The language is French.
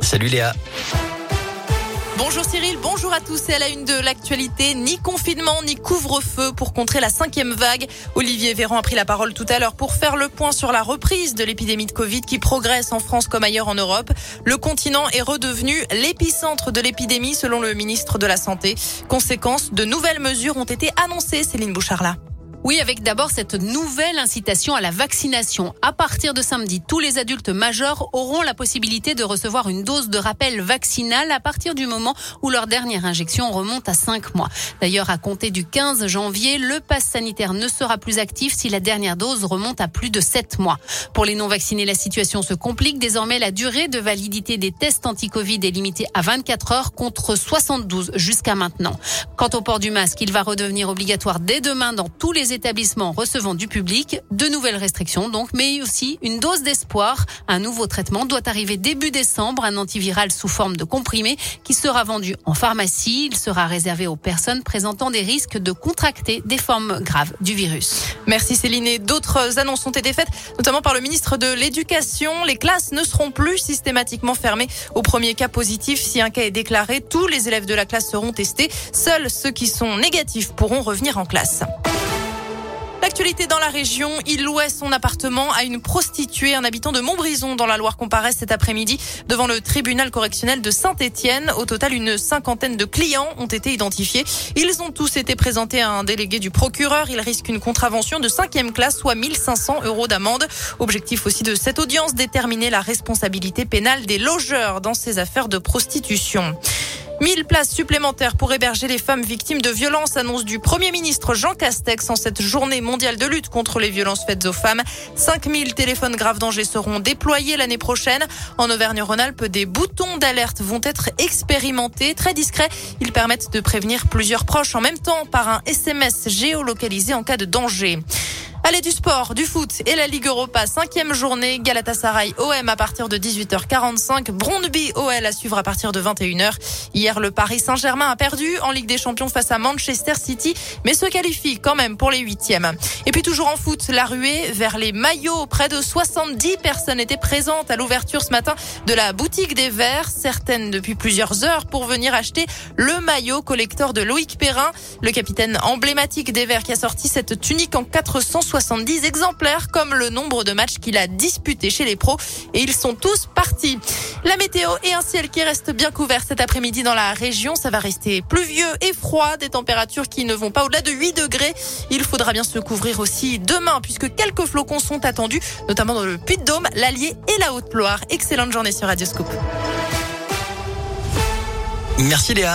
Salut Léa. Bonjour Cyril, bonjour à tous et à la une de l'actualité. Ni confinement, ni couvre-feu pour contrer la cinquième vague. Olivier Véran a pris la parole tout à l'heure pour faire le point sur la reprise de l'épidémie de Covid qui progresse en France comme ailleurs en Europe. Le continent est redevenu l'épicentre de l'épidémie selon le ministre de la Santé. Conséquence, de nouvelles mesures ont été annoncées, Céline Bouchard oui, avec d'abord cette nouvelle incitation à la vaccination. À partir de samedi, tous les adultes majeurs auront la possibilité de recevoir une dose de rappel vaccinal à partir du moment où leur dernière injection remonte à 5 mois. D'ailleurs, à compter du 15 janvier, le pass sanitaire ne sera plus actif si la dernière dose remonte à plus de 7 mois. Pour les non-vaccinés, la situation se complique. Désormais, la durée de validité des tests anti-Covid est limitée à 24 heures contre 72 jusqu'à maintenant. Quant au port du masque, il va redevenir obligatoire dès demain dans tous les établissements recevant du public. De nouvelles restrictions donc, mais aussi une dose d'espoir. Un nouveau traitement doit arriver début décembre, un antiviral sous forme de comprimé qui sera vendu en pharmacie. Il sera réservé aux personnes présentant des risques de contracter des formes graves du virus. Merci Céline. Et d'autres annonces ont été faites, notamment par le ministre de l'Éducation. Les classes ne seront plus systématiquement fermées au premier cas positif. Si un cas est déclaré, tous les élèves de la classe seront testés. Seuls ceux qui sont négatifs pourront revenir en classe. Dans la région, il louait son appartement à une prostituée, un habitant de Montbrison dans la Loire comparaît cet après-midi devant le tribunal correctionnel de Saint-Étienne. Au total, une cinquantaine de clients ont été identifiés. Ils ont tous été présentés à un délégué du procureur. Ils risquent une contravention de cinquième classe, soit 1500 euros d'amende. Objectif aussi de cette audience, déterminer la responsabilité pénale des logeurs dans ces affaires de prostitution. 1000 places supplémentaires pour héberger les femmes victimes de violences, annonce du Premier ministre Jean Castex en cette journée mondiale de lutte contre les violences faites aux femmes. 5000 téléphones graves danger seront déployés l'année prochaine. En Auvergne-Rhône-Alpes, des boutons d'alerte vont être expérimentés. Très discrets, ils permettent de prévenir plusieurs proches en même temps par un SMS géolocalisé en cas de danger. Allez du sport, du foot et la Ligue Europa, cinquième journée, Galatasaray OM à partir de 18h45, Brondby OL à suivre à partir de 21h. Hier, le Paris Saint-Germain a perdu en Ligue des Champions face à Manchester City, mais se qualifie quand même pour les huitièmes. Et puis toujours en foot, la ruée vers les maillots. Près de 70 personnes étaient présentes à l'ouverture ce matin de la boutique des Verts, certaines depuis plusieurs heures pour venir acheter le maillot collector de Loïc Perrin, le capitaine emblématique des Verts qui a sorti cette tunique en 400 70 exemplaires comme le nombre de matchs qu'il a disputés chez les pros et ils sont tous partis. La météo et un ciel qui reste bien couvert cet après-midi dans la région. Ça va rester pluvieux et froid, des températures qui ne vont pas au-delà de 8 degrés. Il faudra bien se couvrir aussi demain puisque quelques flocons sont attendus, notamment dans le Puy-de-Dôme, l'Allier et la Haute-Loire. Excellente journée sur Radioscope. Merci Léa.